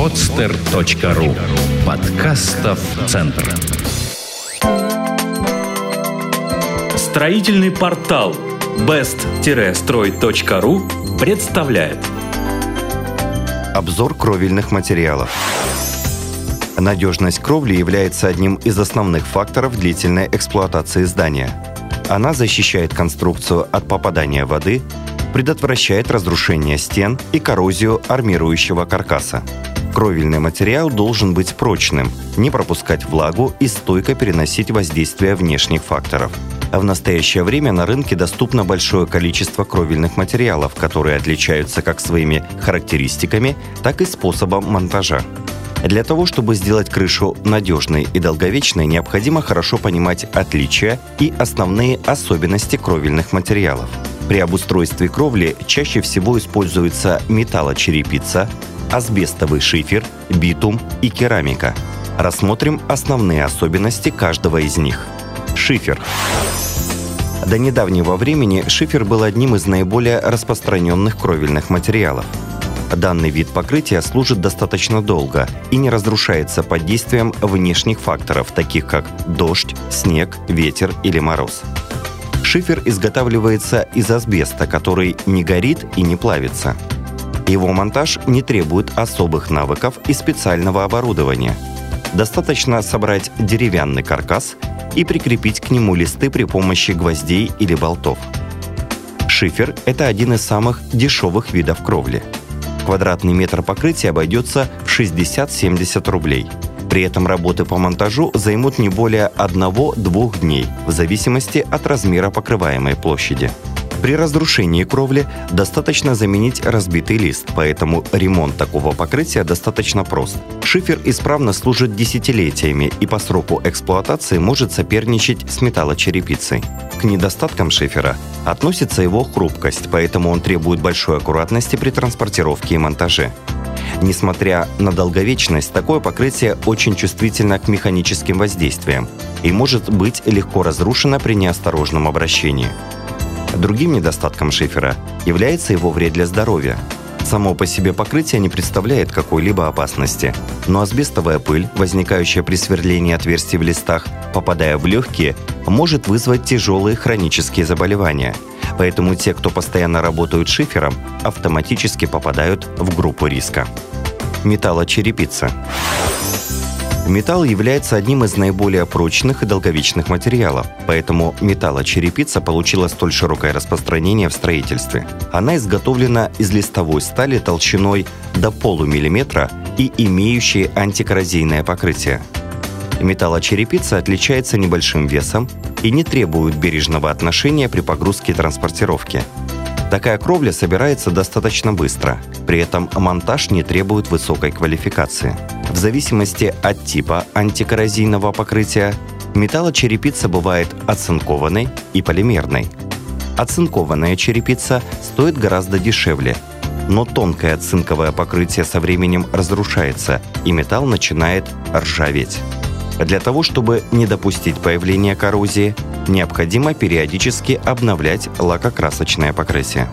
podster.ru Подкастов Центр Строительный портал best-строй.ру представляет Обзор кровельных материалов. Надежность кровли является одним из основных факторов длительной эксплуатации здания. Она защищает конструкцию от попадания воды, предотвращает разрушение стен и коррозию армирующего каркаса. Кровельный материал должен быть прочным, не пропускать влагу и стойко переносить воздействие внешних факторов. А в настоящее время на рынке доступно большое количество кровельных материалов, которые отличаются как своими характеристиками, так и способом монтажа. Для того, чтобы сделать крышу надежной и долговечной, необходимо хорошо понимать отличия и основные особенности кровельных материалов. При обустройстве кровли чаще всего используется металлочерепица, асбестовый шифер, битум и керамика. Рассмотрим основные особенности каждого из них. Шифер. До недавнего времени шифер был одним из наиболее распространенных кровельных материалов. Данный вид покрытия служит достаточно долго и не разрушается под действием внешних факторов, таких как дождь, снег, ветер или мороз. Шифер изготавливается из асбеста, который не горит и не плавится – его монтаж не требует особых навыков и специального оборудования. Достаточно собрать деревянный каркас и прикрепить к нему листы при помощи гвоздей или болтов. Шифер – это один из самых дешевых видов кровли. Квадратный метр покрытия обойдется в 60-70 рублей. При этом работы по монтажу займут не более 1-2 дней, в зависимости от размера покрываемой площади. При разрушении кровли достаточно заменить разбитый лист, поэтому ремонт такого покрытия достаточно прост. Шифер исправно служит десятилетиями и по сроку эксплуатации может соперничать с металлочерепицей. К недостаткам шифера относится его хрупкость, поэтому он требует большой аккуратности при транспортировке и монтаже. Несмотря на долговечность, такое покрытие очень чувствительно к механическим воздействиям и может быть легко разрушено при неосторожном обращении. Другим недостатком шифера является его вред для здоровья. Само по себе покрытие не представляет какой-либо опасности, но асбестовая пыль, возникающая при сверлении отверстий в листах, попадая в легкие, может вызвать тяжелые хронические заболевания. Поэтому те, кто постоянно работают шифером, автоматически попадают в группу риска. Металлочерепица. Металл является одним из наиболее прочных и долговечных материалов, поэтому металлочерепица получила столь широкое распространение в строительстве. Она изготовлена из листовой стали толщиной до полумиллиметра и имеющей антикоррозийное покрытие. Металлочерепица отличается небольшим весом и не требует бережного отношения при погрузке и транспортировке. Такая кровля собирается достаточно быстро, при этом монтаж не требует высокой квалификации. В зависимости от типа антикоррозийного покрытия, металлочерепица бывает оцинкованной и полимерной. Оцинкованная черепица стоит гораздо дешевле, но тонкое цинковое покрытие со временем разрушается, и металл начинает ржаветь. Для того, чтобы не допустить появления коррозии, необходимо периодически обновлять лакокрасочное покрытие.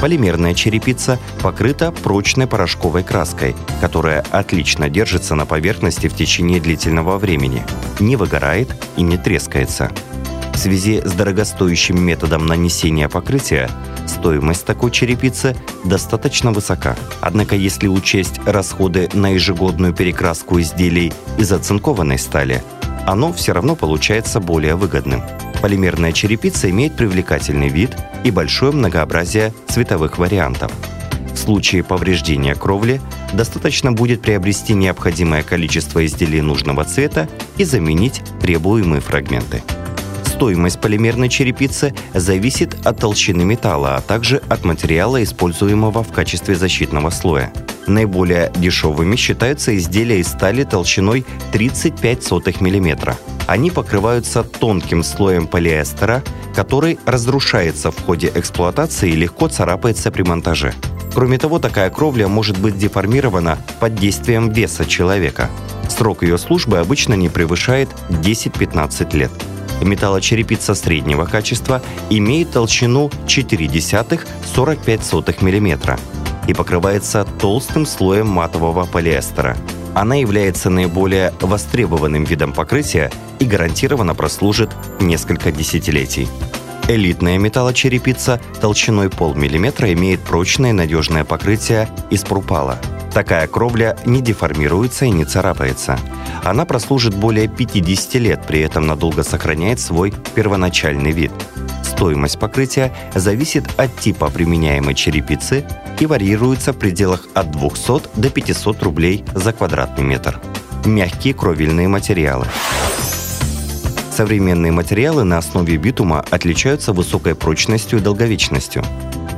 Полимерная черепица покрыта прочной порошковой краской, которая отлично держится на поверхности в течение длительного времени, не выгорает и не трескается. В связи с дорогостоящим методом нанесения покрытия стоимость такой черепицы достаточно высока. Однако если учесть расходы на ежегодную перекраску изделий из оцинкованной стали, оно все равно получается более выгодным. Полимерная черепица имеет привлекательный вид и большое многообразие цветовых вариантов. В случае повреждения кровли достаточно будет приобрести необходимое количество изделий нужного цвета и заменить требуемые фрагменты. Стоимость полимерной черепицы зависит от толщины металла, а также от материала, используемого в качестве защитного слоя. Наиболее дешевыми считаются изделия из стали толщиной 35 мм. Они покрываются тонким слоем полиэстера, который разрушается в ходе эксплуатации и легко царапается при монтаже. Кроме того, такая кровля может быть деформирована под действием веса человека. Срок ее службы обычно не превышает 10-15 лет. Металлочерепица среднего качества имеет толщину 0,4-45 мм. и покрывается толстым слоем матового полиэстера. Она является наиболее востребованным видом покрытия и гарантированно прослужит несколько десятилетий. Элитная металлочерепица толщиной полмиллиметра имеет прочное надежное покрытие из прупала. Такая кровля не деформируется и не царапается. Она прослужит более 50 лет, при этом надолго сохраняет свой первоначальный вид. Стоимость покрытия зависит от типа применяемой черепицы и варьируется в пределах от 200 до 500 рублей за квадратный метр. Мягкие кровельные материалы. Современные материалы на основе битума отличаются высокой прочностью и долговечностью.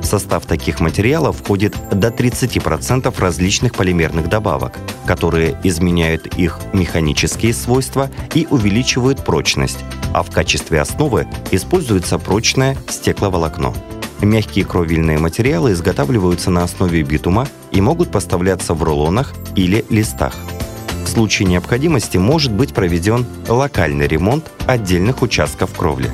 В состав таких материалов входит до 30% различных полимерных добавок, которые изменяют их механические свойства и увеличивают прочность, а в качестве основы используется прочное стекловолокно. Мягкие кровельные материалы изготавливаются на основе битума и могут поставляться в рулонах или листах – в случае необходимости может быть проведен локальный ремонт отдельных участков кровли.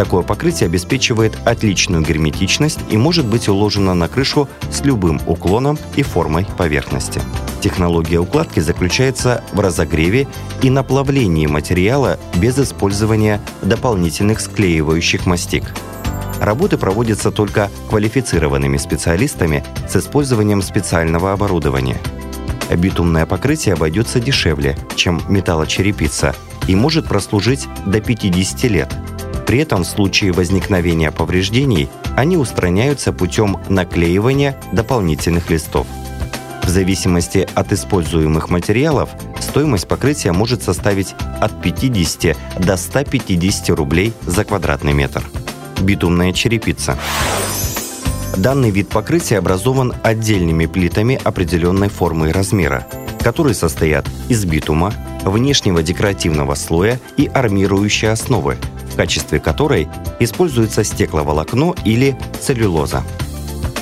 Такое покрытие обеспечивает отличную герметичность и может быть уложено на крышу с любым уклоном и формой поверхности. Технология укладки заключается в разогреве и наплавлении материала без использования дополнительных склеивающих мастик. Работы проводятся только квалифицированными специалистами с использованием специального оборудования – битумное покрытие обойдется дешевле, чем металлочерепица и может прослужить до 50 лет. При этом в случае возникновения повреждений они устраняются путем наклеивания дополнительных листов. В зависимости от используемых материалов стоимость покрытия может составить от 50 до 150 рублей за квадратный метр. Битумная черепица. Данный вид покрытия образован отдельными плитами определенной формы и размера, которые состоят из битума, внешнего декоративного слоя и армирующей основы, качестве которой используется стекловолокно или целлюлоза.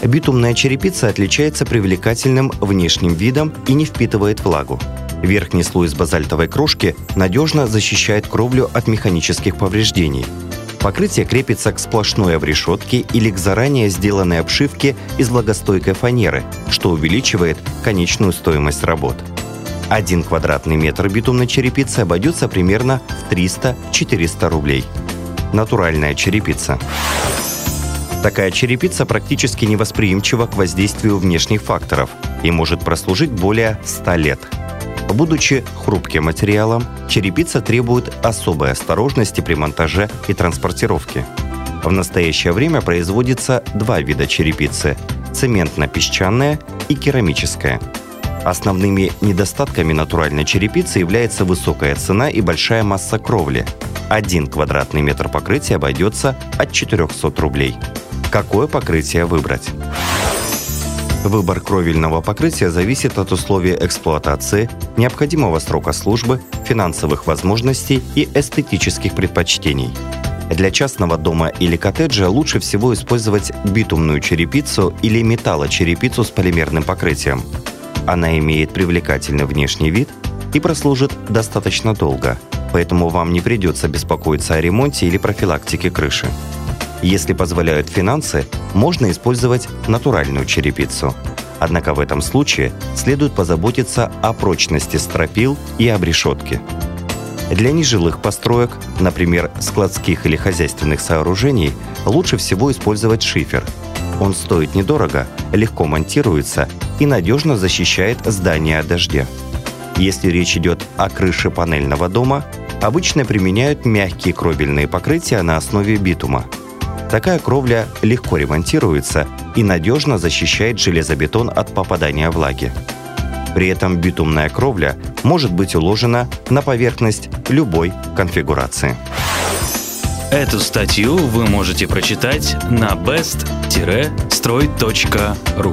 Битумная черепица отличается привлекательным внешним видом и не впитывает влагу. Верхний слой из базальтовой крошки надежно защищает кровлю от механических повреждений – Покрытие крепится к сплошной обрешетке или к заранее сделанной обшивке из влагостойкой фанеры, что увеличивает конечную стоимость работ. Один квадратный метр битумной черепицы обойдется примерно в 300-400 рублей. Натуральная черепица. Такая черепица практически невосприимчива к воздействию внешних факторов и может прослужить более 100 лет – Будучи хрупким материалом, черепица требует особой осторожности при монтаже и транспортировке. В настоящее время производится два вида черепицы – цементно-песчаная и керамическая. Основными недостатками натуральной черепицы является высокая цена и большая масса кровли. Один квадратный метр покрытия обойдется от 400 рублей. Какое покрытие выбрать? Выбор кровельного покрытия зависит от условий эксплуатации, необходимого срока службы, финансовых возможностей и эстетических предпочтений. Для частного дома или коттеджа лучше всего использовать битумную черепицу или металлочерепицу с полимерным покрытием. Она имеет привлекательный внешний вид и прослужит достаточно долго, поэтому вам не придется беспокоиться о ремонте или профилактике крыши. Если позволяют финансы, можно использовать натуральную черепицу. Однако в этом случае следует позаботиться о прочности стропил и обрешетки. Для нежилых построек, например, складских или хозяйственных сооружений, лучше всего использовать шифер. Он стоит недорого, легко монтируется и надежно защищает здание от дождя. Если речь идет о крыше панельного дома, обычно применяют мягкие кровельные покрытия на основе битума – Такая кровля легко ремонтируется и надежно защищает железобетон от попадания влаги. При этом битумная кровля может быть уложена на поверхность любой конфигурации. Эту статью вы можете прочитать на best-строй.ру